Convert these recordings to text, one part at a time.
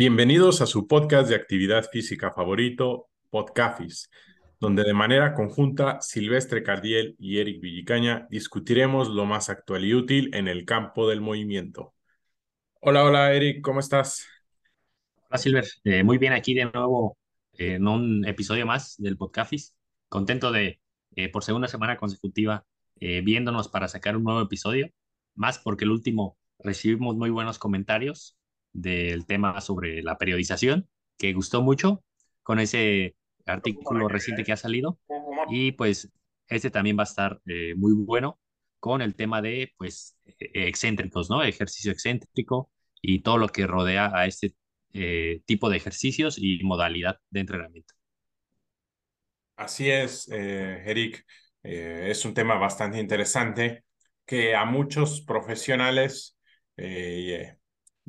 Bienvenidos a su podcast de actividad física favorito, Podcafis, donde de manera conjunta Silvestre Cardiel y Eric Villicaña discutiremos lo más actual y útil en el campo del movimiento. Hola, hola Eric, ¿cómo estás? Hola Silver, Eh, muy bien aquí de nuevo eh, en un episodio más del Podcafis. Contento de, eh, por segunda semana consecutiva, viéndonos para sacar un nuevo episodio, más porque el último recibimos muy buenos comentarios del tema sobre la periodización, que gustó mucho con ese artículo reciente que ha salido. Y pues este también va a estar eh, muy bueno con el tema de pues eh, excéntricos, ¿no? Ejercicio excéntrico y todo lo que rodea a este eh, tipo de ejercicios y modalidad de entrenamiento. Así es, eh, Eric, es un tema bastante interesante que a muchos profesionales eh,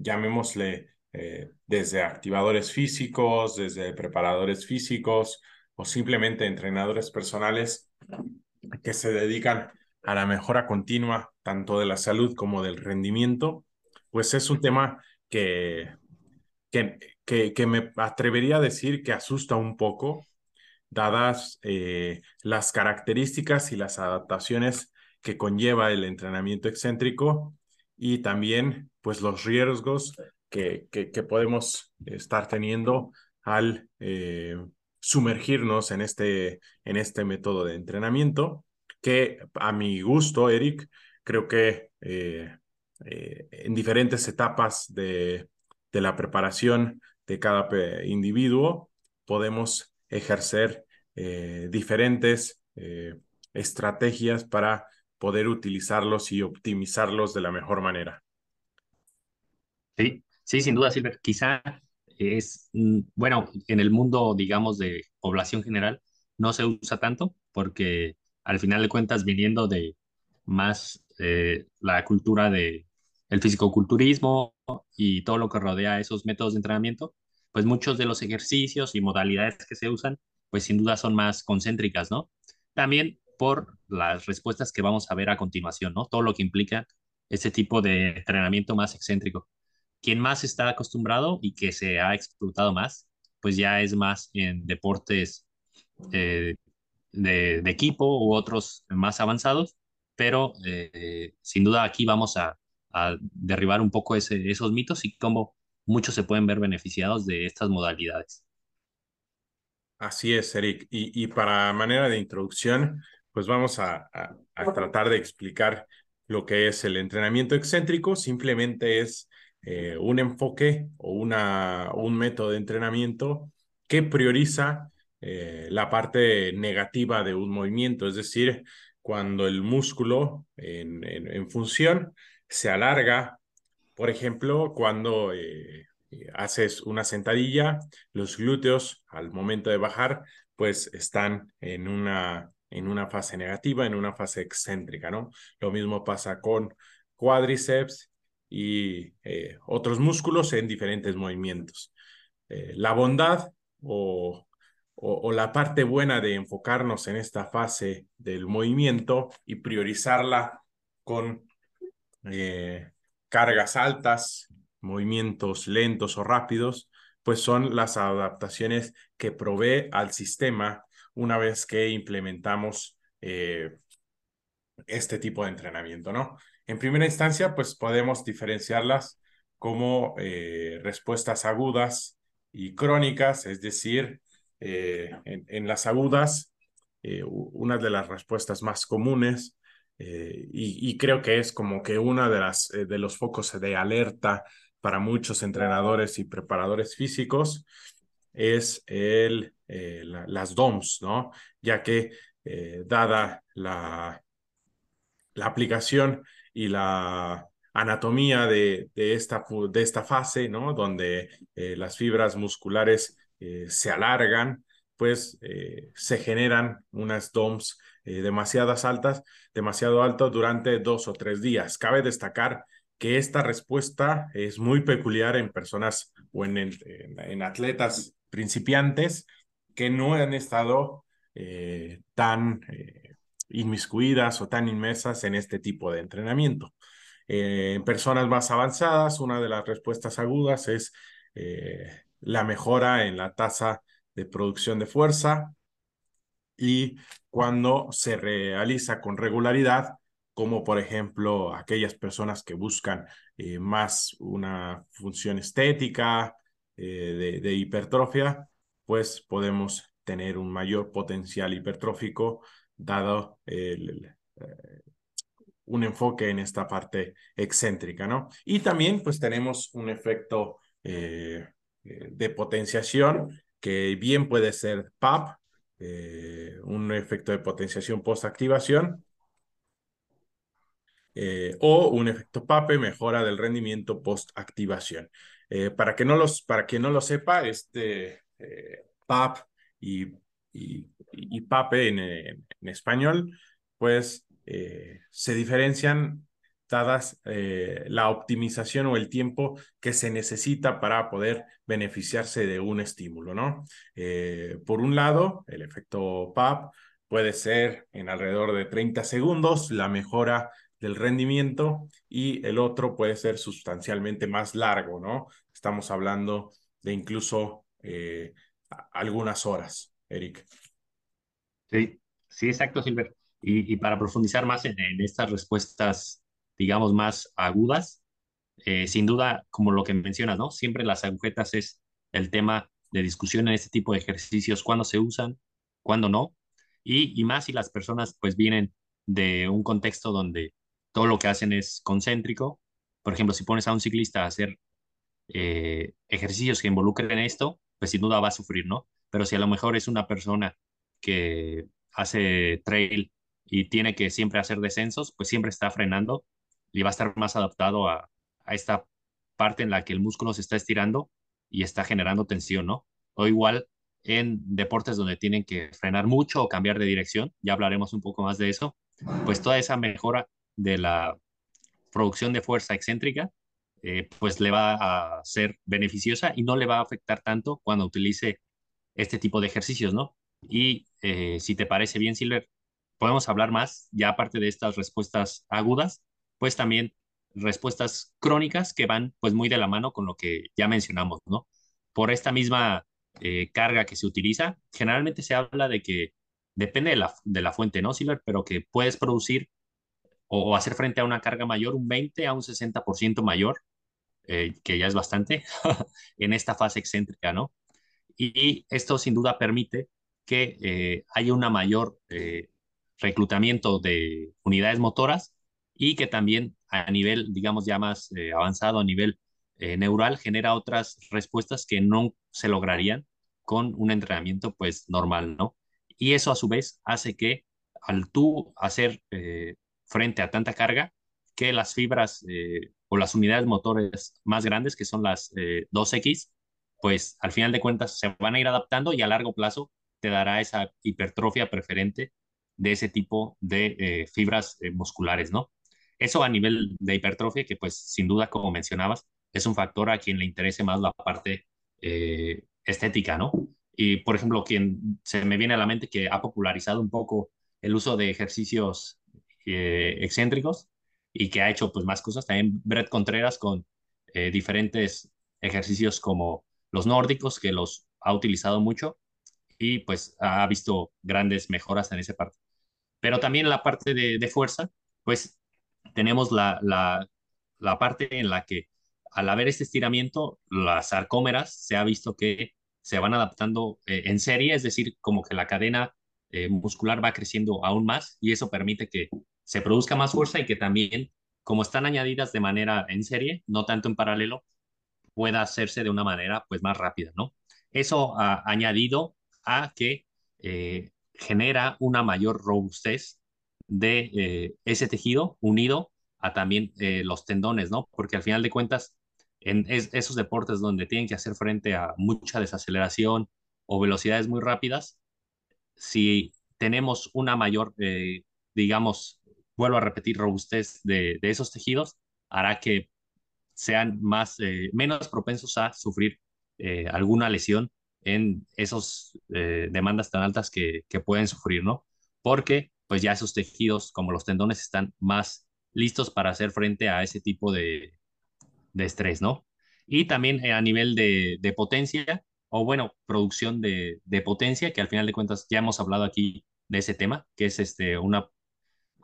llamémosle eh, desde activadores físicos, desde preparadores físicos o simplemente entrenadores personales que se dedican a la mejora continua tanto de la salud como del rendimiento, pues es un tema que, que, que, que me atrevería a decir que asusta un poco, dadas eh, las características y las adaptaciones que conlleva el entrenamiento excéntrico y también pues los riesgos que, que, podemos estar teniendo al eh, sumergirnos en este, en este método de entrenamiento, que a mi gusto, Eric, creo que eh, eh, en diferentes etapas de, de, la preparación de cada individuo podemos ejercer eh, diferentes estrategias para poder utilizarlos y optimizarlos de la mejor manera. Sí, sí, sin duda. Quizá es, mm, bueno, en el mundo, digamos, de población general, no se usa tanto porque al final de cuentas, viniendo de más eh, la cultura de el fisicoculturismo y todo lo que rodea esos métodos de entrenamiento, pues muchos de los ejercicios y modalidades que se usan, pues sin duda son más concéntricas, ¿no? También por las respuestas que vamos a ver a continuación, ¿no? Todo lo que implica ese tipo de entrenamiento más excéntrico. Quien más está acostumbrado y que se ha explotado más, pues ya es más en deportes eh, de, de, equipo u otros más avanzados, pero eh, sin duda aquí vamos a, a derribar un poco ese, esos mitos y cómo muchos se pueden ver beneficiados de estas modalidades. Así es, Eric. Y, y para manera de introducción, pues vamos a, a, a, tratar de explicar lo que es el entrenamiento excéntrico. Simplemente es eh, un enfoque o una, un método de entrenamiento que prioriza eh, la parte negativa de un movimiento, es decir, cuando el músculo en, en, función se alarga, por ejemplo, cuando eh, haces una sentadilla, los glúteos al momento de bajar, pues están en una en una fase negativa, en una fase excéntrica, ¿no? Lo mismo pasa con cuádriceps y eh, otros músculos en diferentes movimientos. Eh, la bondad o, o, la parte buena de enfocarnos en esta fase del movimiento y priorizarla con eh, cargas altas, movimientos lentos o rápidos, pues son las adaptaciones que provee al sistema una vez que implementamos este tipo de entrenamiento, ¿no? En primera instancia, pues podemos diferenciarlas como eh, respuestas agudas y crónicas, es decir, eh, en, las agudas, eh, una de las respuestas más comunes y, creo que es como que una de las de los focos de alerta para muchos entrenadores y preparadores físicos es el, la, las DOMS, ¿no? Ya que dada la, la, aplicación y la anatomía de, de, esta, de esta fase, ¿no? Donde eh, las fibras musculares eh, se alargan, pues eh, se generan unas DOMS demasiadas altas, demasiado altas durante dos o tres días. Cabe destacar que esta respuesta es muy peculiar en personas o en, en, en atletas principiantes que no han estado tan inmiscuidas o tan inmersas en este tipo de entrenamiento. Eh, en personas más avanzadas, una de las respuestas agudas es la mejora en la tasa de producción de fuerza y cuando se realiza con regularidad, como por ejemplo aquellas personas que buscan eh, más una función estética eh, de, hipertrofia, pues podemos tener un mayor potencial hipertrófico dado eh, un enfoque en esta parte excéntrica, ¿no? Y también pues tenemos un efecto de potenciación que bien puede ser PAP, un efecto de potenciación post-activación, eh, o un efecto PAPE, mejora del rendimiento post-activación. Eh, para, que no los, para quien no lo sepa, este eh, PAP y, y, PAPE en, español, pues se diferencian dadas la optimización o el tiempo que se necesita para poder beneficiarse de un estímulo, ¿no? por un lado, el efecto PAP puede ser en alrededor de 30 segundos, la mejora del rendimiento y el otro puede ser sustancialmente más largo, ¿no? Estamos hablando de incluso eh, algunas horas, Eric. Sí, sí, exacto, Silver. Y, para profundizar más en, estas respuestas, digamos, más agudas, eh, sin duda, como lo que mencionas, ¿no? Siempre las agujetas es el tema de discusión en este tipo de ejercicios, cuándo se usan, cuándo no, y, y más si las personas pues vienen de un contexto donde todo lo que hacen es concéntrico. Por ejemplo, si pones a un ciclista a hacer eh, ejercicios que involucren esto, pues sin duda va a sufrir, ¿no? Pero si a lo mejor es una persona que hace trail y tiene que siempre hacer descensos, pues siempre está frenando y va a estar más adaptado a, esta parte en la que el músculo se está estirando y está generando tensión, ¿no? O igual en deportes donde tienen que frenar mucho o cambiar de dirección, ya hablaremos un poco más de eso, pues toda esa mejora de la producción de fuerza excéntrica, eh, pues le va a ser beneficiosa y no le va a afectar tanto cuando utilice este tipo de ejercicios, ¿no? Y eh, si te parece bien, Silver, podemos hablar más, ya aparte de estas respuestas agudas, pues también respuestas crónicas que van pues muy de la mano con lo que ya mencionamos, ¿no? Por esta misma eh, carga que se utiliza, generalmente se habla de que depende de la, de la fuente, ¿no, Silver? Pero que puedes producir o, hacer frente a una carga mayor, un 20 a un 60% mayor, eh, que ya es bastante, en esta fase excéntrica, ¿no? Y, esto sin duda permite que eh, haya una mayor eh, reclutamiento de unidades motoras y que también a nivel, digamos, ya más avanzado, a nivel neural, genera otras respuestas que no se lograrían con un entrenamiento pues normal, ¿no? Y eso a su vez hace que al tú hacer frente a tanta carga que las fibras eh, o las unidades motores más grandes, que son las 2X, eh, pues al final de cuentas se van a ir adaptando y a largo plazo te dará esa hipertrofia preferente de ese tipo de eh, fibras musculares, ¿no? Eso a nivel de hipertrofia, que pues sin duda, como mencionabas, es un factor a quien le interese más la parte estética, ¿no? Y por ejemplo, quien se me viene a la mente que ha popularizado un poco el uso de ejercicios excéntricos y que ha hecho pues más cosas. También Brett Contreras con eh, diferentes ejercicios como los nórdicos, que los ha utilizado mucho y pues ha visto grandes mejoras en esa parte. Pero también la parte de, fuerza, pues tenemos la, la, parte en la que al haber este estiramiento, las sarcómeras se ha visto que se van adaptando eh, en serie, es decir, como que la cadena eh, muscular va creciendo aún más y eso permite que se produzca más fuerza y que también, como están añadidas de manera en serie, no tanto en paralelo, pueda hacerse de una manera pues más rápida, ¿no? Eso ha añadido a que eh, genera una mayor robustez de eh, ese tejido unido a también los tendones, ¿no? Porque al final de cuentas, en esos deportes donde tienen que hacer frente a mucha desaceleración o velocidades muy rápidas, si tenemos una mayor, eh, digamos, vuelvo a repetir, robustez de, esos tejidos, hará que sean más, eh, menos propensos a sufrir eh, alguna lesión en esas demandas tan altas que, pueden sufrir, ¿no? Porque pues ya esos tejidos, como los tendones, están más listos para hacer frente a ese tipo de, de estrés, ¿no? y también a nivel de, potencia, o bueno, producción de, potencia, que al final de cuentas ya hemos hablado aquí de ese tema, que es este, una,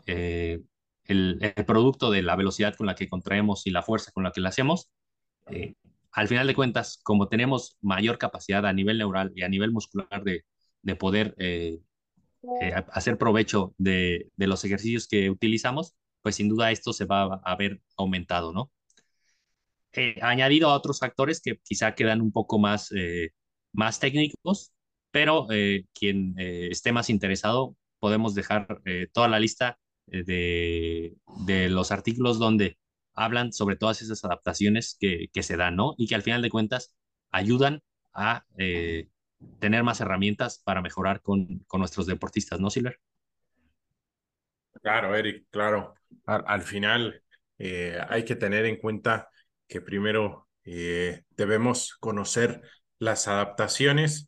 eh, el, el, producto de la velocidad con la que contraemos y la fuerza con la que la hacemos. Eh, al final de cuentas, como tenemos mayor capacidad a nivel neural y a nivel muscular de, de poder eh, eh, hacer provecho de, de, los ejercicios que utilizamos, pues sin duda esto se va a ver aumentado, ¿no? Añadido a otros factores que quizá quedan un poco más, más técnicos, pero quien esté más interesado, podemos dejar toda la lista de, de, los artículos donde hablan sobre todas esas adaptaciones que, que, se dan, ¿no? Y que al final de cuentas ayudan a tener más herramientas para mejorar con, con nuestros deportistas, ¿no, Silver? Claro, Eric, claro. Al, al final hay que tener en cuenta que primero eh, debemos conocer las adaptaciones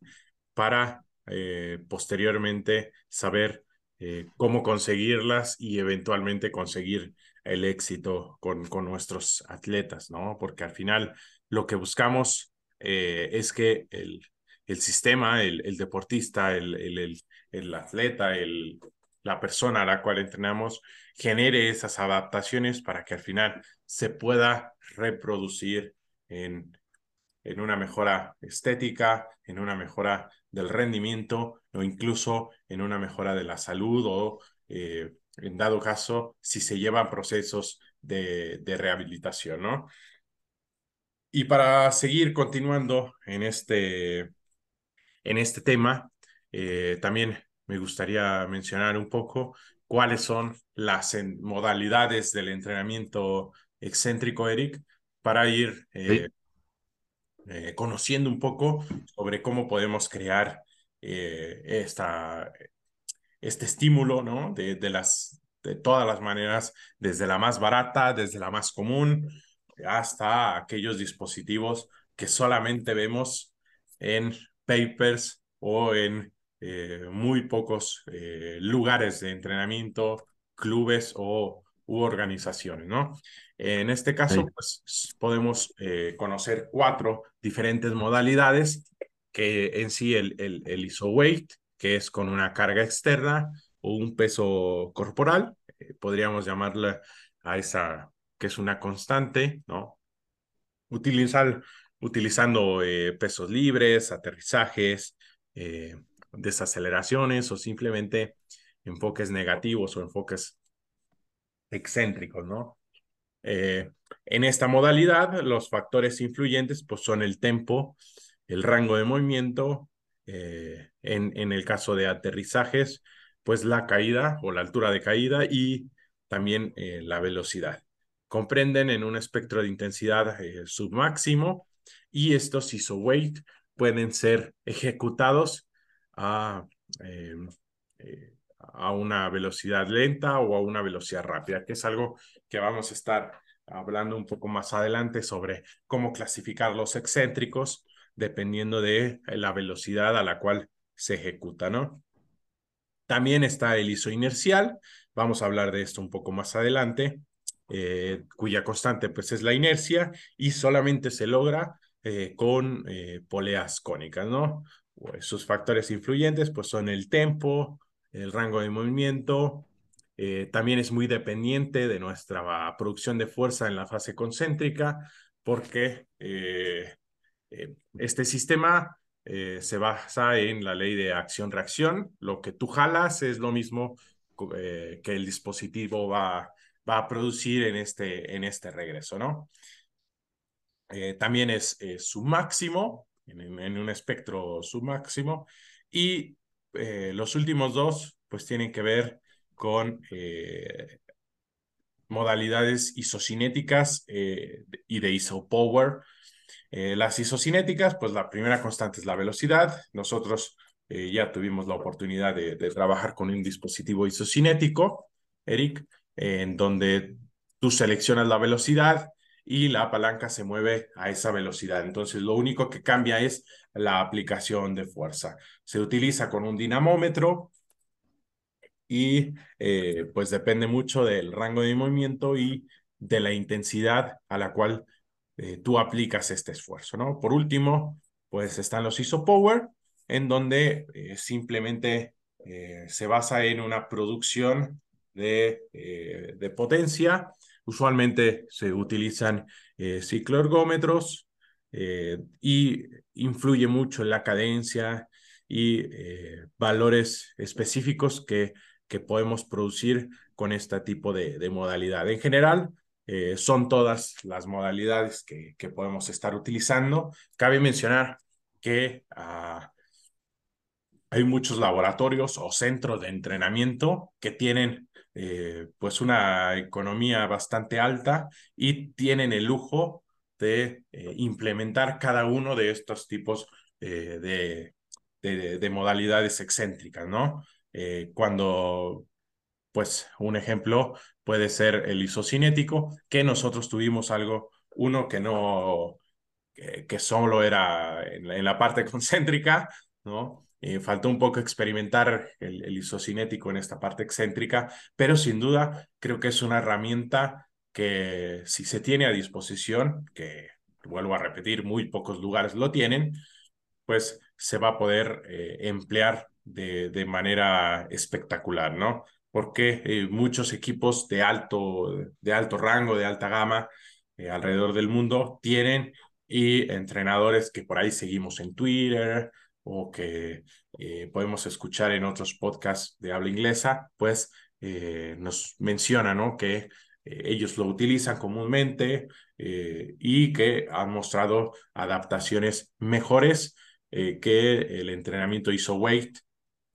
para eh, posteriormente saber eh, cómo conseguirlas y eventualmente conseguir el éxito con, con nuestros atletas, ¿no? Porque al final lo que buscamos es que el, el sistema, el, el deportista, el, el, el atleta, el, la persona a la cual entrenamos genere esas adaptaciones para que al final se pueda reproducir en, en una mejora estética, en una mejora del rendimiento o incluso en una mejora de la salud o eh, en dado caso si se llevan procesos de, rehabilitación, ¿no? Y para seguir continuando en este, en este tema, eh, también me gustaría mencionar un poco cuáles son las modalidades del entrenamiento excéntrico, Eric, para ir eh. Eh, conociendo un poco sobre cómo podemos crear eh, esta, este estímulo, ¿no? De, de, las, de todas las maneras, desde la más barata, desde la más común, hasta aquellos dispositivos que solamente vemos en papers o en eh, muy pocos lugares de entrenamiento, clubes o u organizaciones, ¿no? En este caso, sí. pues podemos eh, conocer cuatro diferentes modalidades, que en sí el, el, el ISO weight, que es con una carga externa o un peso corporal, eh, podríamos llamarla a esa que es una constante, ¿no? Utilizar, utilizando eh, pesos libres, aterrizajes, desaceleraciones o simplemente enfoques negativos o enfoques excéntricos, ¿no? Eh, en esta modalidad, los factores influyentes pues, son el tempo, el rango de movimiento, eh, en, en, el caso de aterrizajes, pues la caída o la altura de caída y también eh, la velocidad. Comprenden en un espectro de intensidad submáximo y estos ISO weight pueden ser ejecutados a em, a una velocidad lenta o a una velocidad rápida, que es algo que vamos a estar hablando un poco más adelante sobre cómo clasificar los excéntricos dependiendo de la velocidad a la cual se ejecuta, ¿no? También está el ISO inercial, vamos a hablar de esto un poco más adelante, eh, cuya constante pues es la inercia y solamente se logra eh, con eh, poleas cónicas, ¿no? Sus factores influyentes pues son el tempo, el rango de movimiento. Eh, también es muy dependiente de nuestra producción de fuerza en la fase concéntrica, porque eh, eh, este sistema se basa en la ley de acción-reacción. Lo que tú jalas es lo mismo que el dispositivo va, va, a producir en este, en este regreso, ¿no? También es su máximo, en, un espectro submáximo, y eh, los últimos dos, pues tienen que ver con eh, modalidades isocinéticas eh, y de isopower. las isocinéticas, pues la primera constante es la velocidad. Nosotros ya tuvimos la oportunidad de, de, trabajar con un dispositivo isocinético, Eric, en donde tú seleccionas la velocidad y la palanca se mueve a esa velocidad. Entonces, lo único que cambia es la aplicación de fuerza. Se utiliza con un dinamómetro y eh, pues depende mucho del rango de movimiento y de la intensidad a la cual eh, tú aplicas este esfuerzo, ¿no? Por último, pues están los ISOPOWER, en donde eh, simplemente se basa en una producción de, de potencia. Usualmente se utilizan cicloergómetros y influye mucho en la cadencia y valores específicos que, que podemos producir con este tipo de, modalidad. En general, eh, son todas las modalidades que, podemos estar utilizando. Cabe mencionar que ah, hay muchos laboratorios o centros de entrenamiento que tienen eh, pues una economía bastante alta y tienen el lujo de eh, implementar cada uno de estos tipos de, de, modalidades excéntricas, ¿no? Cuando pues un ejemplo puede ser el isocinético, que nosotros tuvimos algo, uno que no, que, solo era en, la parte concéntrica, ¿no? Eh, faltó un poco experimentar el, el isocinético en esta parte excéntrica, pero sin duda creo que es una herramienta que si se tiene a disposición, que vuelvo a repetir, muy pocos lugares lo tienen, pues se va a poder eh, emplear de, de manera espectacular, ¿no? porque eh, muchos equipos de alto, de alto rango, de alta gama eh, alrededor del mundo tienen y entrenadores que por ahí seguimos en Twitter o que eh, podemos escuchar en otros podcasts de habla inglesa, pues nos mencionan ¿no? que ellos lo utilizan comúnmente y que han mostrado adaptaciones mejores que el entrenamiento ISO weight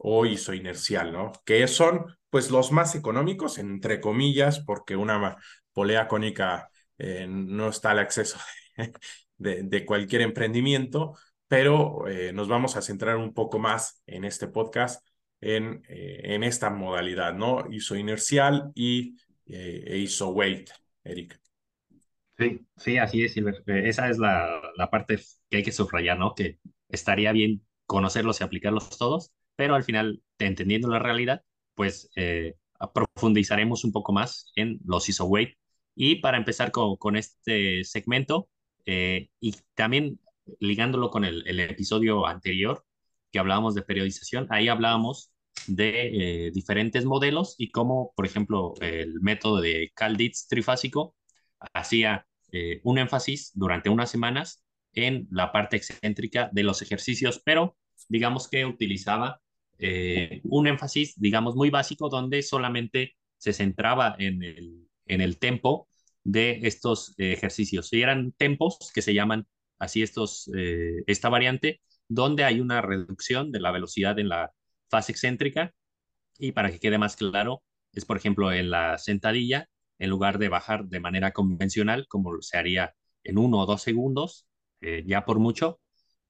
o inercial, ¿no? Que son pues los más económicos, entre comillas, porque una polea cónica eh, no está al acceso de, cualquier emprendimiento, pero eh, nos vamos a centrar un poco más en este podcast en, eh, esta modalidad, ¿no? ISO inercial y e ISO weight, Eric. Sí, sí, así es, Silver. Esa es la parte que hay que subrayar, ¿no? Que estaría bien conocerlos y aplicarlos todos, pero al final, entendiendo la realidad, pues eh, profundizaremos un poco más en los ISO weight. Y para empezar con, con este segmento, eh, y también ligándolo con el, el, episodio anterior que hablábamos de periodización, ahí hablábamos de eh, diferentes modelos y cómo, por ejemplo, el método de Calditz trifásico hacía eh, un énfasis durante unas semanas en la parte excéntrica de los ejercicios, pero digamos que utilizaba eh, un énfasis, digamos, muy básico donde solamente se centraba en el, en el tempo de estos ejercicios. Y eran tempos que se llaman así estos, eh, esta variante, donde hay una reducción de la velocidad en la fase excéntrica. Y para que quede más claro, es por ejemplo en la sentadilla, en lugar de bajar de manera convencional, como se haría en uno o dos segundos, eh, ya por mucho,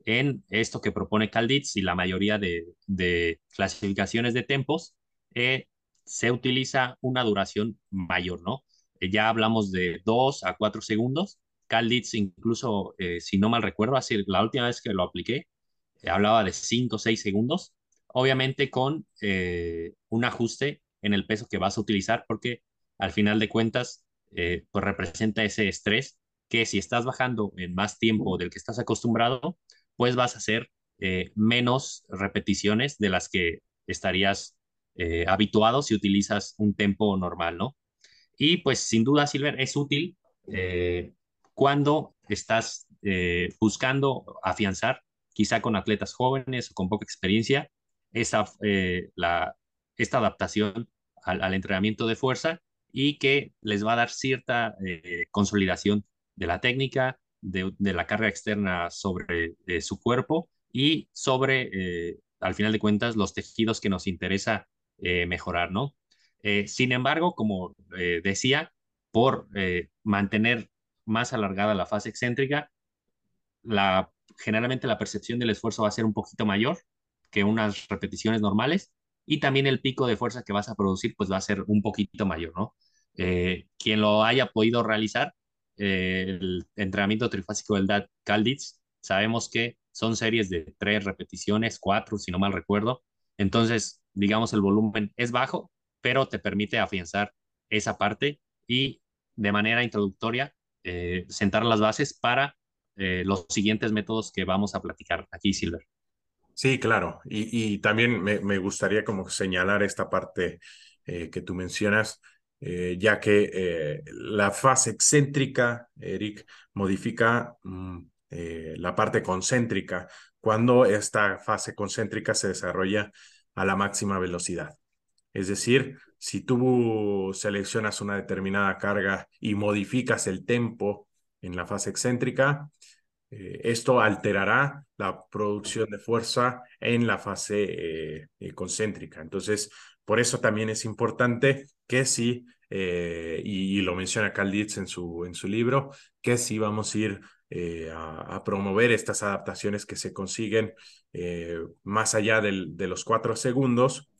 en esto que propone Calditz y la mayoría de, clasificaciones de tempos, eh, se utiliza una duración mayor, ¿no? Eh, ya hablamos de 2 a 4 segundos. Calditz incluso, eh, si no mal recuerdo, así, la última vez que lo apliqué, hablaba de 5 o 6 segundos, obviamente con un ajuste en el peso que vas a utilizar, porque al final de cuentas, pues representa ese estrés que si estás bajando en más tiempo del que estás acostumbrado, pues vas a hacer eh, menos repeticiones de las que estarías eh, habituado si utilizas un tempo normal, ¿no? Y pues sin duda, Silver, es útil eh, cuando estás buscando afianzar, quizá con atletas jóvenes o con poca experiencia, esa, la, esta adaptación al, al, entrenamiento de fuerza y que les va a dar cierta consolidación de la técnica, de, la carga externa sobre eh, su cuerpo y sobre, eh, al final de cuentas, los tejidos que nos interesa eh, mejorar, ¿no? sin embargo, como decía, por mantener más alargada la fase excéntrica, generalmente la percepción del esfuerzo va a ser un poquito mayor que unas repeticiones normales y también el pico de fuerza que vas a producir pues va a ser un poquito mayor, ¿no? quien lo haya podido realizar eh, el entrenamiento trifásico del DAT Calditz, sabemos que son series de tres repeticiones, cuatro, si no mal recuerdo. Entonces, digamos, el volumen es bajo, pero te permite afianzar esa parte y de manera introductoria sentar las bases para los siguientes métodos que vamos a platicar aquí, Silver. Sí, claro. Y, también me, gustaría como señalar esta parte que tú mencionas, ya que la fase excéntrica, Eric, modifica mm, la parte concéntrica cuando esta fase concéntrica se desarrolla a la máxima velocidad. Es decir, si tú seleccionas una determinada carga y modificas el tempo en la fase excéntrica, eh, esto alterará la producción de fuerza en la fase eh, eh, concéntrica. Entonces, por eso también es importante que si, y, lo menciona Carl en su, en su libro, que si vamos a ir a, promover estas adaptaciones que se consiguen más allá de los cuatro segundos,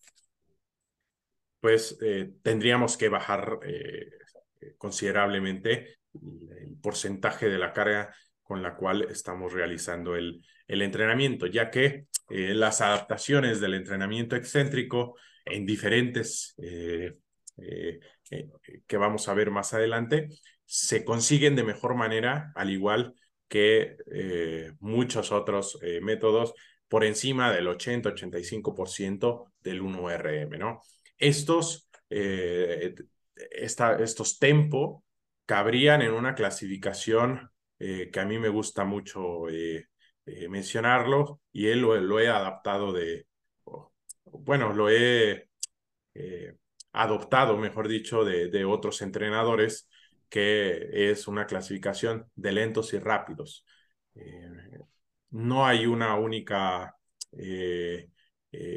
pues eh, tendríamos que bajar eh, considerablemente el porcentaje de la carga con la cual estamos realizando el, el entrenamiento, ya que eh, las adaptaciones del entrenamiento excéntrico en diferentes que vamos a ver más adelante se consiguen de mejor manera, al igual que muchos otros métodos por encima del 80-85% del 1RM, ¿no? estos, eh, estos tempo cabrían en una clasificación eh, que a mí me gusta mucho eh, mencionarlo y él lo, he adaptado de, bueno, lo he adoptado, mejor dicho, de, de otros entrenadores, que es una clasificación de lentos y rápidos. no hay una única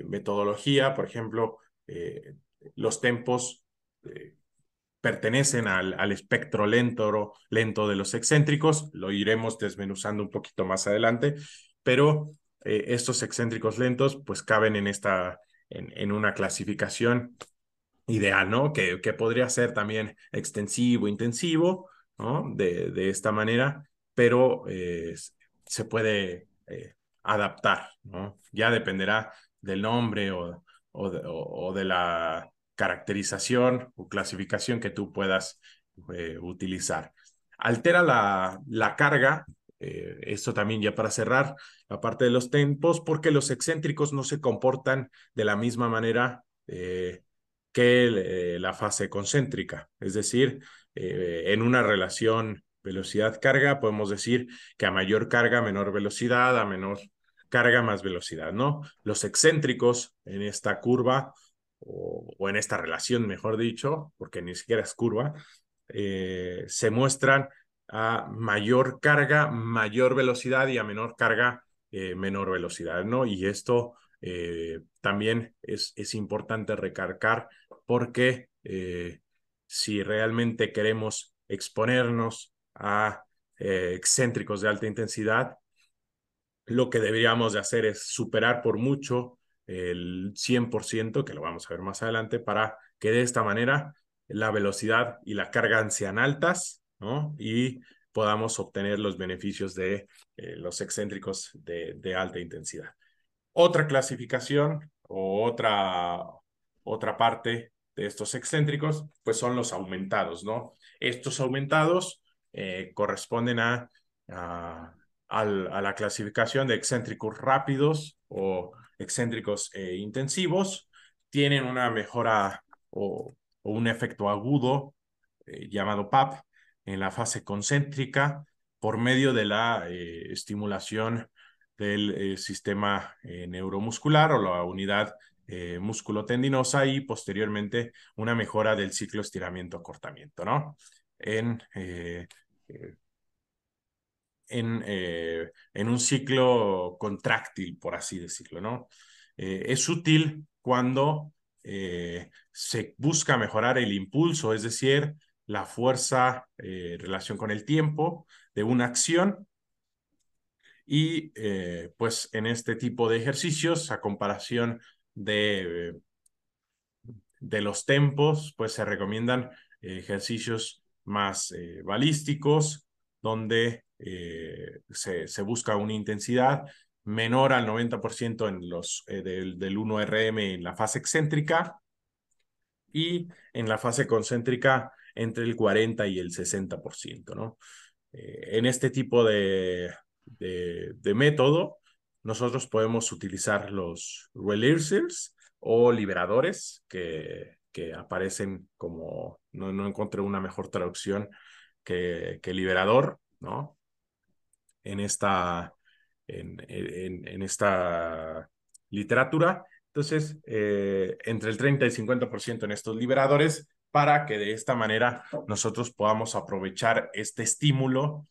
metodología, por ejemplo, eh, los tempos eh, pertenecen al, al, espectro lento, lento de los excéntricos, lo iremos desmenuzando un poquito más adelante, pero eh, estos excéntricos lentos pues caben en esta, en, en una clasificación ideal, ¿no? Que, que, podría ser también extensivo, intensivo, ¿no? De, de esta manera, pero se puede adaptar, ¿no? Ya dependerá del nombre o, o de, la caracterización o clasificación que tú puedas eh, utilizar. Altera la, la carga, eh, esto también ya para cerrar, la parte de los tempos, porque los excéntricos no se comportan de la misma manera eh, que la fase concéntrica. Es decir, en una relación velocidad-carga, podemos decir que a mayor carga, menor velocidad, a menor carga más velocidad, ¿no? Los excéntricos en esta curva o, en esta relación, mejor dicho, porque ni siquiera es curva, eh, se muestran a mayor carga, mayor velocidad y a menor carga, eh, menor velocidad, ¿no? Y esto eh, también es, es importante recargar porque si realmente queremos exponernos a excéntricos de alta intensidad, lo que deberíamos de hacer es superar por mucho el 100%, que lo vamos a ver más adelante, para que de esta manera la velocidad y la carga sean altas, ¿no? Y podamos obtener los beneficios de eh, los excéntricos de, alta intensidad. Otra clasificación o otra, otra parte de estos excéntricos, pues son los aumentados, ¿no? Estos aumentados eh, corresponden a, a la clasificación de excéntricos rápidos o excéntricos eh, intensivos, tienen una mejora o, un efecto agudo llamado PAP en la fase concéntrica por medio de la eh, estimulación del sistema neuromuscular o la unidad músculo-tendinosa y posteriormente una mejora del ciclo estiramiento-acortamiento, ¿no? En en, eh, en un ciclo contráctil, por así decirlo, ¿no? Eh, es útil cuando eh, se busca mejorar el impulso, es decir, la fuerza en relación con el tiempo de una acción. Y pues en este tipo de ejercicios, a comparación de, de los tempos, pues se recomiendan ejercicios más balísticos, donde eh, se, busca una intensidad menor al 90% en los, eh, del, 1RM en la fase excéntrica y en la fase concéntrica entre el 40 y el 60%, ¿no? Eh, en este tipo de, de, método, nosotros podemos utilizar los releasers o liberadores que, que aparecen como, no, no encontré una mejor traducción que, que liberador, ¿no? En esta, en, en, esta literatura. Entonces, eh, entre el 30 y 50% en estos liberadores para que de esta manera nosotros podamos aprovechar este estímulo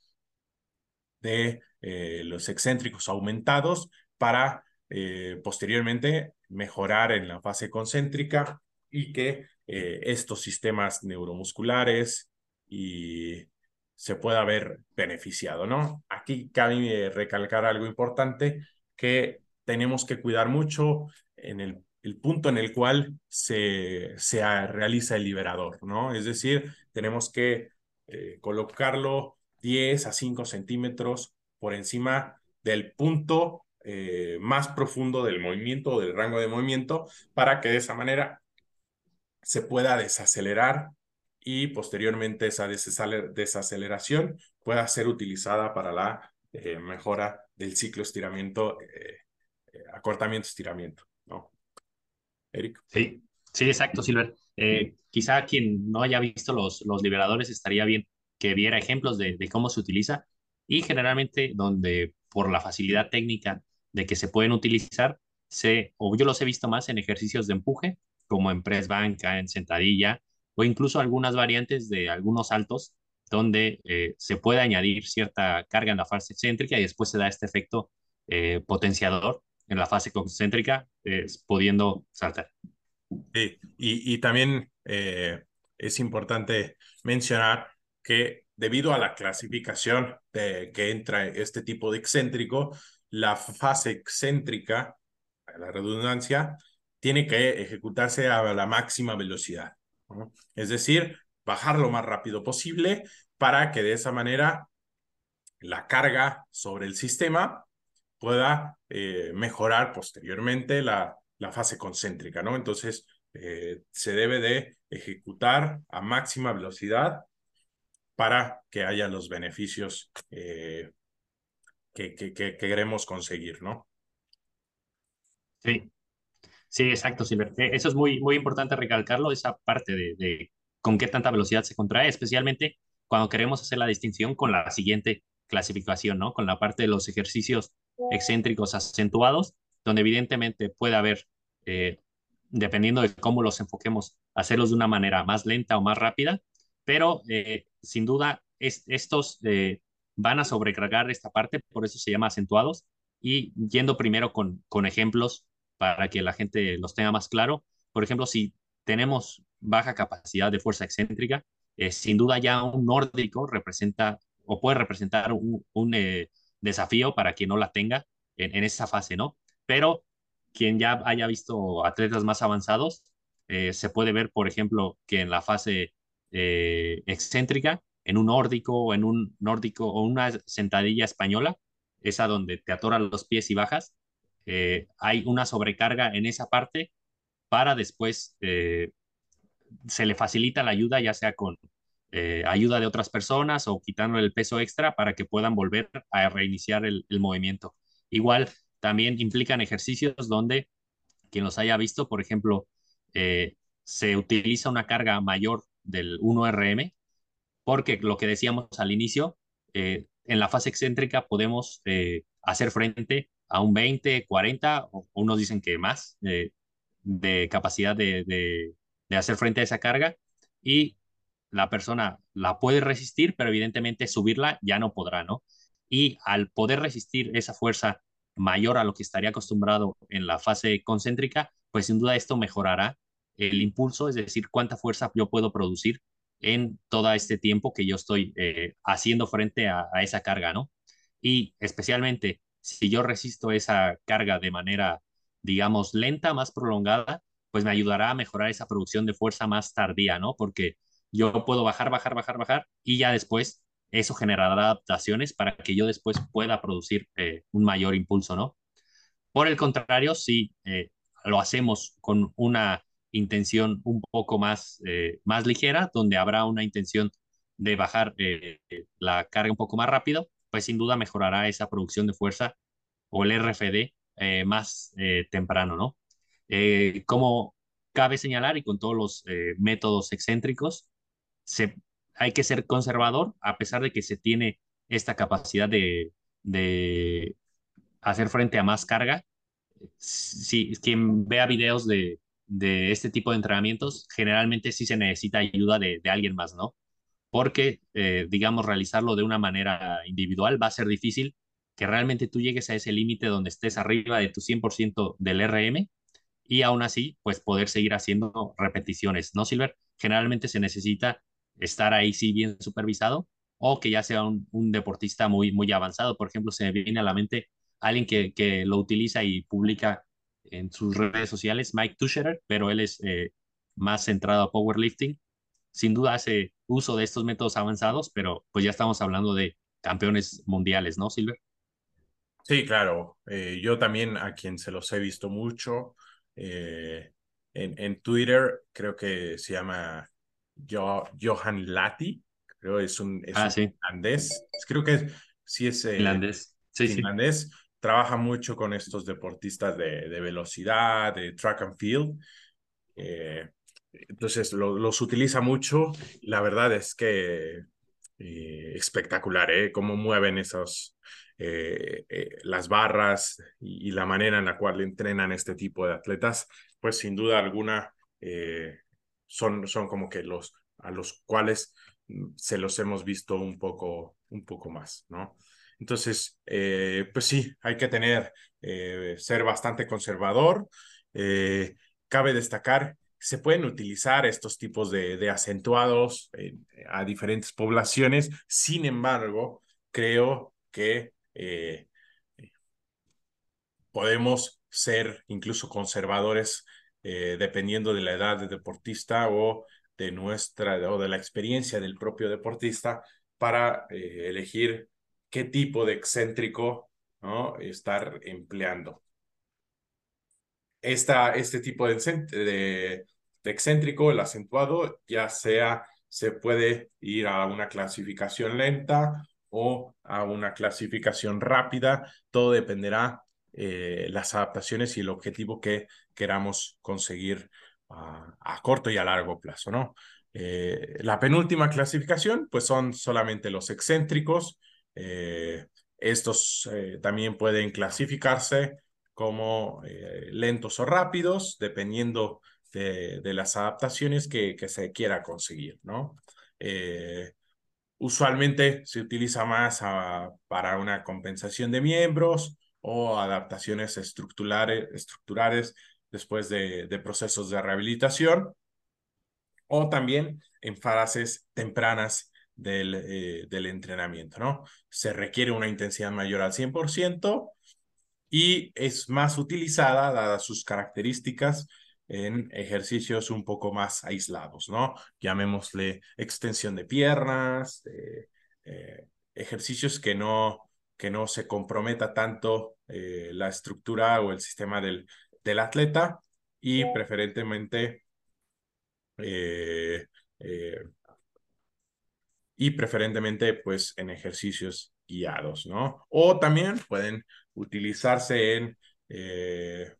de eh, los excéntricos aumentados para eh, posteriormente mejorar en la fase concéntrica y que estos sistemas neuromusculares y se pueda ver beneficiado, ¿no? Aquí cabe recalcar algo importante que tenemos que cuidar mucho en el, el punto en el cual se, se, realiza el liberador, ¿no? Es decir, tenemos que eh, colocarlo 10 a 5 centímetros por encima del punto eh, más profundo del movimiento o del rango de movimiento para que de esa manera se pueda desacelerar y posteriormente esa desaceleración pueda ser utilizada para la eh, mejora del ciclo estiramiento acortamiento, estiramiento, ¿no? Eric. Sí, sí, exacto, Silver. Eh, quizá quien no haya visto los, liberadores estaría bien que viera ejemplos de, cómo se utiliza y generalmente donde por la facilidad técnica de que se pueden utilizar, se, o yo los he visto más en ejercicios de empuje, como en press banca, en sentadilla, o incluso algunas variantes de algunos saltos donde eh, se puede añadir cierta carga en la fase excéntrica y después se da este efecto eh, potenciador en la fase concéntrica, es pudiendo saltar. Sí, y, y también eh, es importante mencionar que debido a la clasificación de que entra este tipo de excéntrico, la fase excéntrica, la redundancia, tiene que ejecutarse a la máxima velocidad. Es decir, bajar lo más rápido posible para que de esa manera la carga sobre el sistema pueda eh, mejorar posteriormente la, la fase concéntrica, ¿no? Entonces, eh, se debe de ejecutar a máxima velocidad para que haya los beneficios eh, que, que, que, queremos conseguir, ¿no? Sí, sí, exacto, Silver. Eso es muy, muy importante recalcarlo, esa parte de, de con qué tanta velocidad se contrae, especialmente cuando queremos hacer la distinción con la siguiente clasificación, ¿no? Con la parte de los ejercicios excéntricos acentuados, donde evidentemente puede haber, eh, dependiendo de cómo los enfoquemos, hacerlos de una manera más lenta o más rápida, pero eh, sin duda es, estos eh, van a sobrecargar esta parte, por eso se llama acentuados, y yendo primero con, con ejemplos para que la gente los tenga más claro. Por ejemplo, si tenemos baja capacidad de fuerza excéntrica, sin duda ya un nórdico representa o puede representar un desafío para quien no la tenga en, esa fase, ¿no? Pero quien ya haya visto atletas más avanzados, eh, se puede ver, por ejemplo, que en la fase eh, excéntrica, en un nórdico o en un nórdico o una sentadilla española, esa donde te atoran los pies y bajas, eh, hay una sobrecarga en esa parte para después se le facilita la ayuda, ya sea con eh, ayuda de otras personas o quitándole el peso extra para que puedan volver a reiniciar el, el movimiento. Igual también implican ejercicios donde quien los haya visto, por ejemplo, eh, se utiliza una carga mayor del 1RM, porque lo que decíamos al inicio, eh, en la fase excéntrica podemos eh, hacer frente a un 20, 40, o unos dicen que más, eh, de capacidad de, de, de, hacer frente a esa carga, y la persona la puede resistir, pero evidentemente subirla ya no podrá, ¿no? Y al poder resistir esa fuerza mayor a lo que estaría acostumbrado en la fase concéntrica, pues sin duda esto mejorará el impulso, es decir, cuánta fuerza yo puedo producir en todo este tiempo que yo estoy eh, haciendo frente a, a, esa carga, ¿no? Y especialmente si yo resisto esa carga de manera, digamos, lenta, más prolongada, pues me ayudará a mejorar esa producción de fuerza más tardía, ¿no? Porque yo puedo bajar, bajar, bajar, bajar y ya después eso generará adaptaciones para que yo después pueda producir eh, un mayor impulso, ¿no? Por el contrario, si eh, lo hacemos con una intención un poco más, eh, más ligera, donde habrá una intención de bajar eh, la carga un poco más rápido, pues sin duda mejorará esa producción de fuerza o el RFD eh, más temprano, ¿no? como cabe señalar y con todos los métodos excéntricos, se, hay que ser conservador a pesar de que se tiene esta capacidad de, de hacer frente a más carga. Si quien vea videos de, de este tipo de entrenamientos, generalmente sí se necesita ayuda de, de alguien más, ¿no? Porque, eh, digamos, realizarlo de una manera individual va a ser difícil que realmente tú llegues a ese límite donde estés arriba de tu 100% del RM y aún así, pues poder seguir haciendo repeticiones, ¿no, Silver? Generalmente se necesita estar ahí sí bien supervisado o que ya sea un, deportista muy, muy avanzado. Por ejemplo, se me viene a la mente alguien que, que lo utiliza y publica en sus redes sociales, Mike Tuscherer, pero él es eh, más centrado a powerlifting. Sin duda hace uso de estos métodos avanzados, pero pues ya estamos hablando de campeones mundiales, ¿no, Silver? Sí, claro. Eh, yo también a quien se los he visto mucho eh, en, en, Twitter, creo que se llama Johan Lati, creo es un, es ah, sí. finlandés. Creo que sí es finlandés. Sí, finlandés. Sí trabaja mucho con estos deportistas de, de velocidad, de track and field. Eh, entonces lo, los utiliza mucho. La verdad es que eh, espectacular, ¿eh? Cómo mueven esos, eh, eh, las barras y, y, la manera en la cual entrenan este tipo de atletas, pues sin duda alguna eh, son, son como que los a los cuales se los hemos visto un poco, un poco más, ¿no? Entonces, eh, pues sí, hay que tener, eh, ser bastante conservador. Eh, cabe destacar, se pueden utilizar estos tipos de, de acentuados a diferentes poblaciones. Sin embargo, creo que podemos ser incluso conservadores dependiendo de la edad del deportista o de nuestra o de la experiencia del propio deportista para elegir qué tipo de excéntrico ¿no? estar empleando. Esta, este tipo de, de, de excéntrico, el acentuado, ya sea se puede ir a una clasificación lenta o a una clasificación rápida. Todo dependerá eh, las adaptaciones y el objetivo que queramos conseguir a, a corto y a largo plazo, ¿no? Eh, la penúltima clasificación, pues son solamente los excéntricos, eh, estos eh, también pueden clasificarse como lentos o rápidos, dependiendo de, de las adaptaciones que, que, se quiera conseguir, ¿no? usualmente se utiliza más a, para una compensación de miembros o adaptaciones estructurales, estructurales después de, procesos de rehabilitación o también en fases tempranas del, eh, entrenamiento, ¿no? Se requiere una intensidad mayor al 100% y es más utilizada, dadas sus características, en ejercicios un poco más aislados, ¿no? Llamémosle extensión de piernas, eh, eh, ejercicios que no, que no se comprometa tanto la estructura o el sistema del, del atleta y preferentemente eh, eh, y preferentemente pues en ejercicios guiados, ¿no? O también pueden utilizarse en, eh,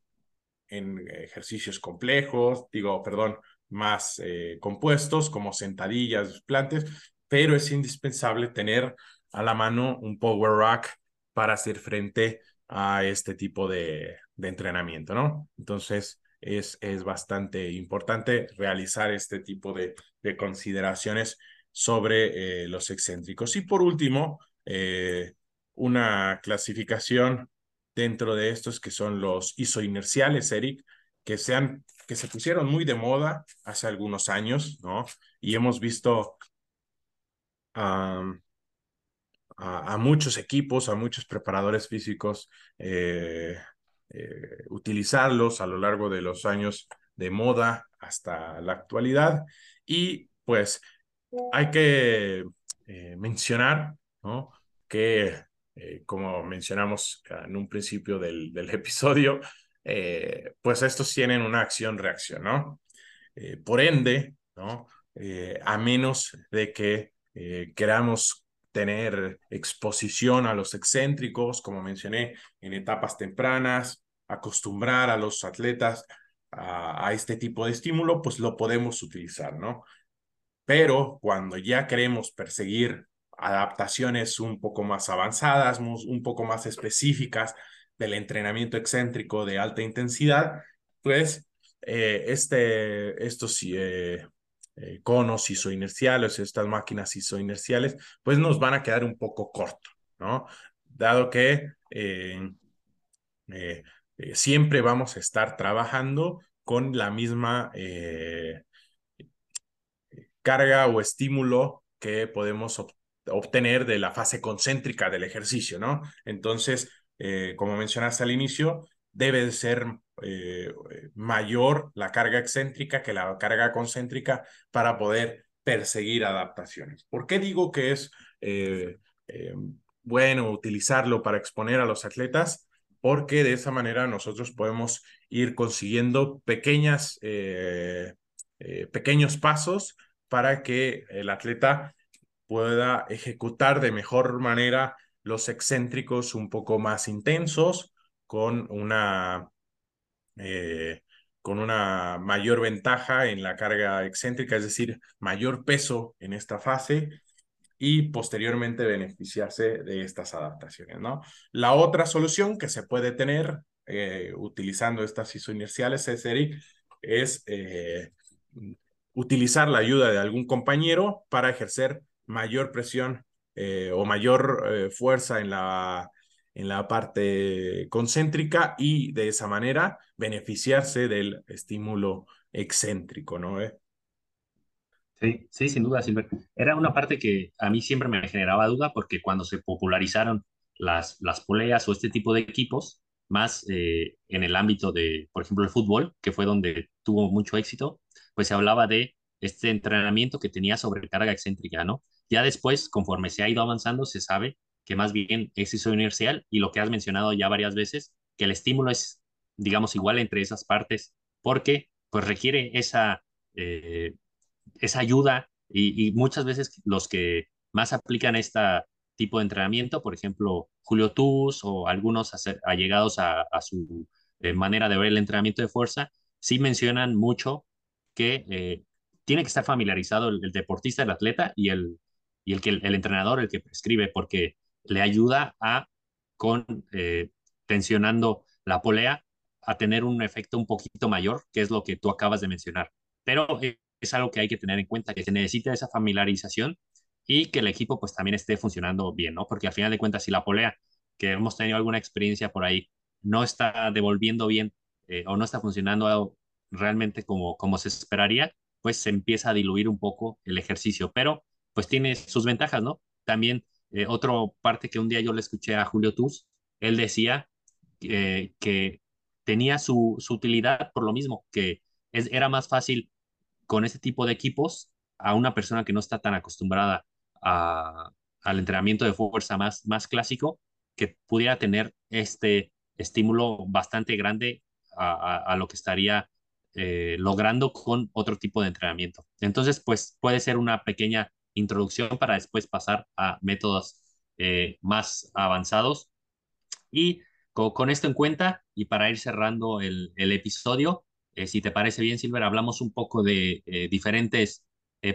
en ejercicios complejos, digo, perdón, más compuestos como sentadillas, plantes, pero es indispensable tener a la mano un power rack para hacer frente a este tipo de, de entrenamiento, ¿no? Entonces, es, es bastante importante realizar este tipo de, de consideraciones sobre eh, los excéntricos. Y por último, eh, una clasificación dentro de estos que son los isoinerciales, Eric, que, sean, que se pusieron muy de moda hace algunos años, ¿no? Y hemos visto a, muchos equipos, a muchos preparadores físicos eh, eh, utilizarlos a lo largo de los años de moda hasta la actualidad. Y pues hay que eh, mencionar ¿no? que, como mencionamos en un principio del, del episodio, pues estos tienen una acción-reacción, ¿no? por ende, ¿no? a menos de que queramos tener exposición a los excéntricos, como mencioné, en etapas tempranas, acostumbrar a los atletas a, este tipo de estímulo, pues lo podemos utilizar, ¿no? Pero cuando ya queremos perseguir adaptaciones un poco más avanzadas, un poco más específicas del entrenamiento excéntrico de alta intensidad, pues eh, este, eh, eh, conos isoinerciales, estas máquinas isoinerciales, pues nos van a quedar un poco cortos, ¿no? Dado que siempre vamos a estar trabajando con la misma carga o estímulo que podemos obtener de la fase concéntrica del ejercicio, ¿no? Entonces, eh, como mencionaste al inicio, debe ser eh, mayor la carga excéntrica que la carga concéntrica para poder perseguir adaptaciones. ¿Por qué digo que es eh, bueno utilizarlo para exponer a los atletas? Porque de esa manera nosotros podemos ir consiguiendo pequeñas, pequeños pasos para que el atleta pueda ejecutar de mejor manera los excéntricos un poco más intensos, con una, eh, con una mayor ventaja en la carga excéntrica, es decir, mayor peso en esta fase y posteriormente beneficiarse de estas adaptaciones. ¿no? La otra solución que se puede tener eh, utilizando estas isoinerciales, es, es eh, utilizar la ayuda de algún compañero para ejercer mayor presión o mayor fuerza en la, en la parte concéntrica y de esa manera beneficiarse del estímulo excéntrico, ¿no? Eh. Sí, sí, sin duda, Silver. Era una parte que a mí siempre me generaba duda porque cuando se popularizaron las, las poleas o este tipo de equipos, más en el ámbito de, por ejemplo, el fútbol, que fue donde tuvo mucho éxito, pues se hablaba de este entrenamiento que tenía sobrecarga excéntrica, ¿no? Ya después, conforme se ha ido avanzando, se sabe que más bien es inercial y lo que has mencionado ya varias veces, que el estímulo es, digamos, igual entre esas partes, porque pues requiere esa, eh, esa ayuda y, muchas veces los que más aplican este tipo de entrenamiento, por ejemplo, Julio Tuz o algunos allegados a, su eh, manera de ver el entrenamiento de fuerza, sí mencionan mucho que eh, tiene que estar familiarizado el, deportista, el atleta y el, y el, que, el, entrenador, el que prescribe, porque le ayuda a, con eh, tensionando la polea, a tener un efecto un poquito mayor, que es lo que tú acabas de mencionar. Pero es algo que hay que tener en cuenta, que se necesita esa familiarización y que el equipo pues también esté funcionando bien, ¿no? Porque al final de cuentas, si la polea, que hemos tenido alguna experiencia por ahí, no está devolviendo bien eh, o no está funcionando realmente como, como se esperaría, pues se empieza a diluir un poco el ejercicio, pero pues tiene sus ventajas, ¿no? También eh, otra parte que un día yo le escuché a Julio Tuz, él decía eh, que tenía su, su, utilidad por lo mismo, que es, era más fácil con ese tipo de equipos a una persona que no está tan acostumbrada a, al entrenamiento de fuerza más, más clásico, que pudiera tener este estímulo bastante grande a, a lo que estaría eh, logrando con otro tipo de entrenamiento. Entonces, pues puede ser una pequeña introducción para después pasar a métodos eh, más avanzados. Y con, esto en cuenta, y para ir cerrando el, episodio, eh, si te parece bien, Silver, hablamos un poco de diferentes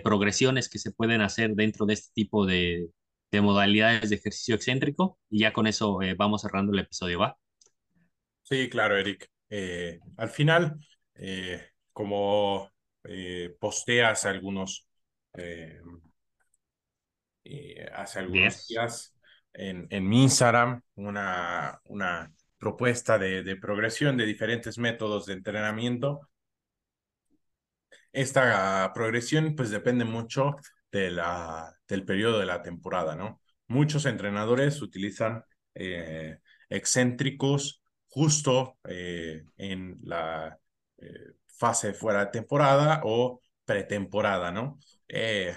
progresiones que se pueden hacer dentro de este tipo de, de modalidades de ejercicio excéntrico y ya con eso vamos cerrando el episodio, ¿va? Sí, claro, Eric. al final, eh, como eh, posteas algunos eh, hace algunos días en, en, mi Instagram una, una propuesta de, de, progresión de diferentes métodos de entrenamiento. Esta progresión pues depende mucho de la, del periodo de la temporada, ¿no? Muchos entrenadores utilizan excéntricos justo en la eh, fase fuera de temporada o pretemporada, ¿no? Eh,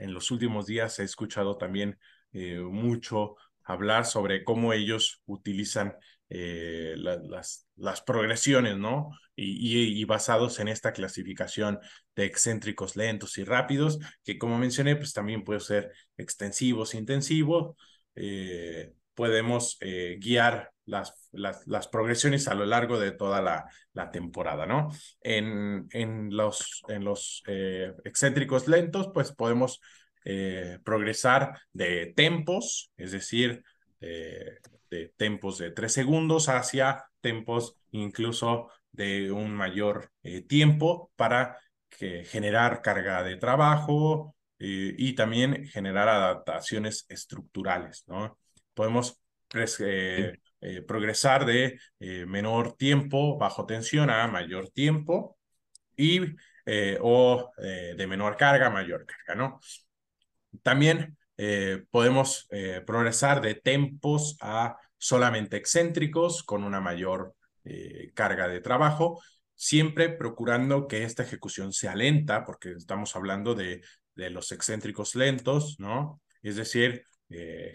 en los últimos días he escuchado también eh, mucho hablar sobre cómo ellos utilizan eh, las, progresiones, ¿no? Y, basados en esta clasificación de excéntricos lentos y rápidos, que como mencioné, pues también puede ser extensivos, intensivos. Eh, podemos guiar las, las, las, progresiones a lo largo de toda la, la temporada, ¿no? En, en los, en los excéntricos lentos, pues podemos progresar de tempos, es decir, de tempos de tres segundos hacia tempos incluso de un mayor eh, tiempo para generar carga de trabajo eh, y también generar adaptaciones estructurales, ¿no? Podemos eh, progresar de menor tiempo bajo tensión a mayor tiempo y o de menor carga a mayor carga, ¿no? También eh, podemos eh, progresar de tempos a solamente excéntricos con una mayor eh, carga de trabajo, siempre procurando que esta ejecución sea lenta, porque estamos hablando de, de los excéntricos lentos, ¿no? Es decir,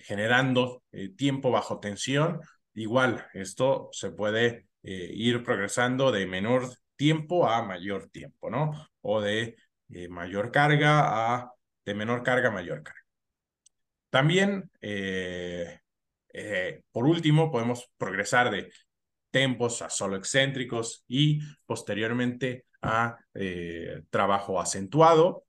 generando tiempo bajo tensión. Igual, esto se puede ir progresando de menor tiempo a mayor tiempo, ¿no? O de mayor carga a de menor carga a mayor carga. También, eh, eh, por último, podemos progresar de tempos a solo excéntricos y posteriormente a eh, trabajo acentuado,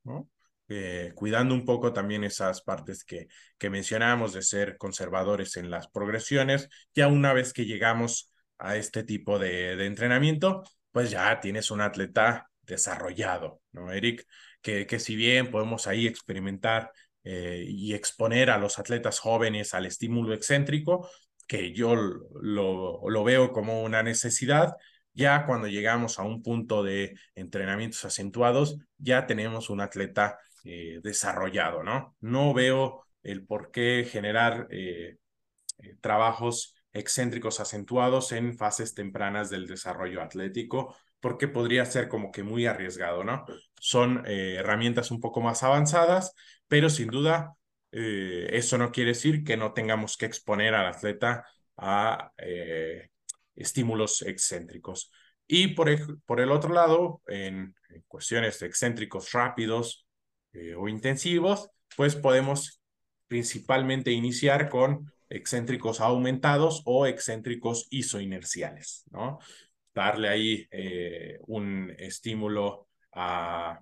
cuidando un poco también esas partes que, que mencionamos de ser conservadores en las progresiones. Ya una vez que llegamos a este tipo de, de entrenamiento, pues ya tienes un atleta desarrollado, ¿no, Eric? Que, que si bien podemos ahí experimentar eh, y exponer a los atletas jóvenes al estímulo excéntrico, que yo lo, lo veo como una necesidad. Ya cuando llegamos a un punto de entrenamientos acentuados, ya tenemos un atleta eh, desarrollado, ¿no? No veo el por qué generar eh, trabajos excéntricos acentuados en fases tempranas del desarrollo atlético porque podría ser como que muy arriesgado, ¿no? Son eh, herramientas un poco más avanzadas, pero sin duda eh, eso no quiere decir que no tengamos que exponer al atleta a eh, estímulos excéntricos. Y por, por el otro lado, en, en cuestiones de excéntricos rápidos o intensivos, pues podemos principalmente iniciar con excéntricos aumentados o excéntricos isoinerciales, ¿no? darle ahí eh, un estímulo a,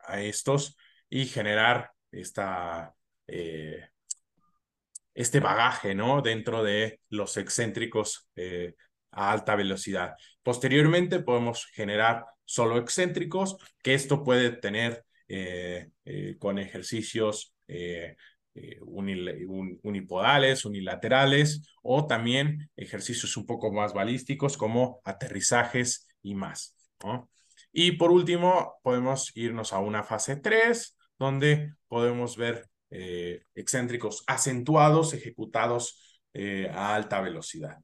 a, estos y generar esta, eh, este bagaje ¿no? dentro de los excéntricos eh, a alta velocidad. Posteriormente podemos generar solo excéntricos, que esto puede tener con ejercicios eh, unipodales, unilaterales o también ejercicios un poco más balísticos como aterrizajes y más. Y por último, podemos irnos a una fase 3, donde podemos ver eh, excéntricos acentuados ejecutados eh, a alta velocidad.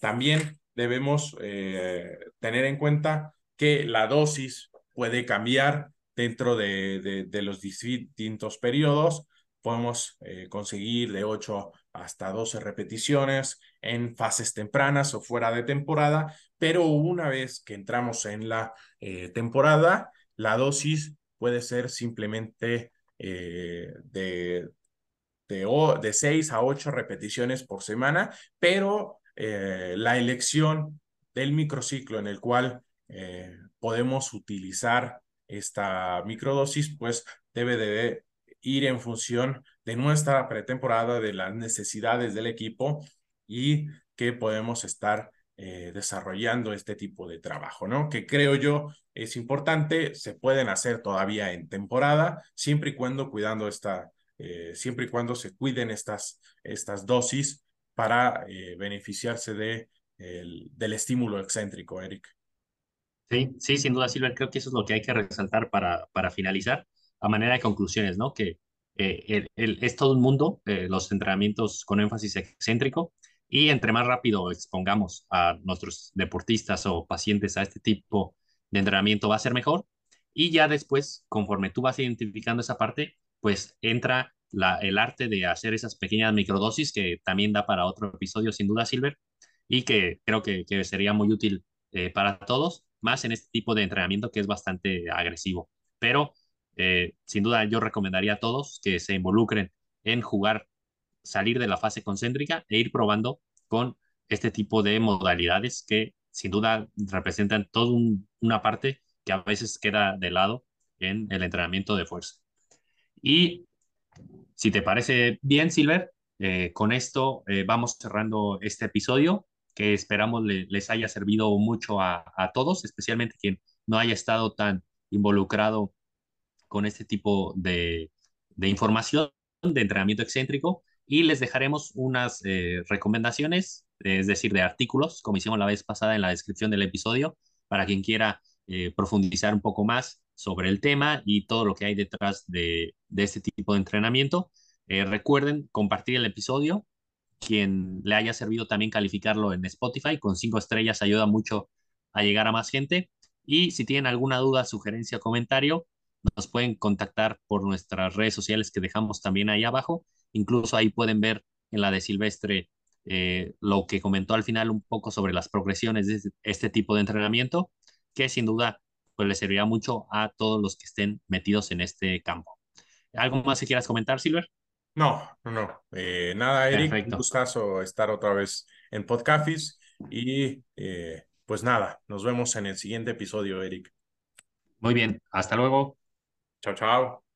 También debemos tener en cuenta que la dosis puede cambiar dentro de, los distintos periodos podemos eh, conseguir de 8 hasta 12 repeticiones en fases tempranas o fuera de temporada, pero una vez que entramos en la eh, temporada, la dosis puede ser simplemente eh, de, de, de 6 a 8 repeticiones por semana, pero la elección del microciclo en el cual podemos utilizar esta microdosis, pues debe de ir en función de nuestra pretemporada, de las necesidades del equipo y que podemos estar eh, desarrollando este tipo de trabajo, ¿no? Que creo yo es importante, se pueden hacer todavía en temporada, siempre y cuando cuidando esta, eh, siempre y cuando se cuiden estas, estas dosis para eh, beneficiarse de, el, del estímulo excéntrico, Eric. Sí, sí, sin duda, Silver, creo que eso es lo que hay que resaltar para, para finalizar a manera de conclusiones, ¿no? Que eh, el, es todo un mundo, eh, los entrenamientos con énfasis excéntrico, y entre más rápido expongamos a nuestros deportistas o pacientes a este tipo de entrenamiento va a ser mejor. Y ya después, conforme tú vas identificando esa parte, pues entra la, el arte de hacer esas pequeñas microdosis que también da para otro episodio, sin duda, Silver. y que creo que, que sería muy útil eh, para todos, más en este tipo de entrenamiento que es bastante agresivo. Pero eh, sin duda yo recomendaría a todos que se involucren en jugar, salir de la fase concéntrica e ir probando con este tipo de modalidades que sin duda representan toda un, una parte que a veces queda de lado en el entrenamiento de fuerza. Y si te parece bien, Silver, eh, con esto eh, vamos cerrando este episodio que esperamos le, les haya servido mucho a, a, todos, especialmente quien no haya estado tan involucrado con este tipo de, de información de entrenamiento excéntrico y les dejaremos unas eh, recomendaciones, es decir, de artículos, como hicimos la vez pasada en la descripción del episodio, para quien quiera eh, profundizar un poco más sobre el tema y todo lo que hay detrás de, de este tipo de entrenamiento. Eh, recuerden compartir el episodio. Quien le haya servido también calificarlo en Spotify con cinco estrellas ayuda mucho a llegar a más gente. Y si tienen alguna duda, sugerencia comentario, nos pueden contactar por nuestras redes sociales que dejamos también ahí abajo. Incluso ahí pueden ver en la de Silvestre eh, lo que comentó al final un poco sobre las progresiones de este tipo de entrenamiento, que sin duda pues les servirá mucho a todos los que estén metidos en este campo. ¿Algo más que quieras comentar, Silver? No, no, no. Eh, nada, Eric, Perfecto. un gustazo estar otra vez en Podcafis y eh, pues nada, nos vemos en el siguiente episodio, Eric. Muy bien, hasta luego. Chao, chao.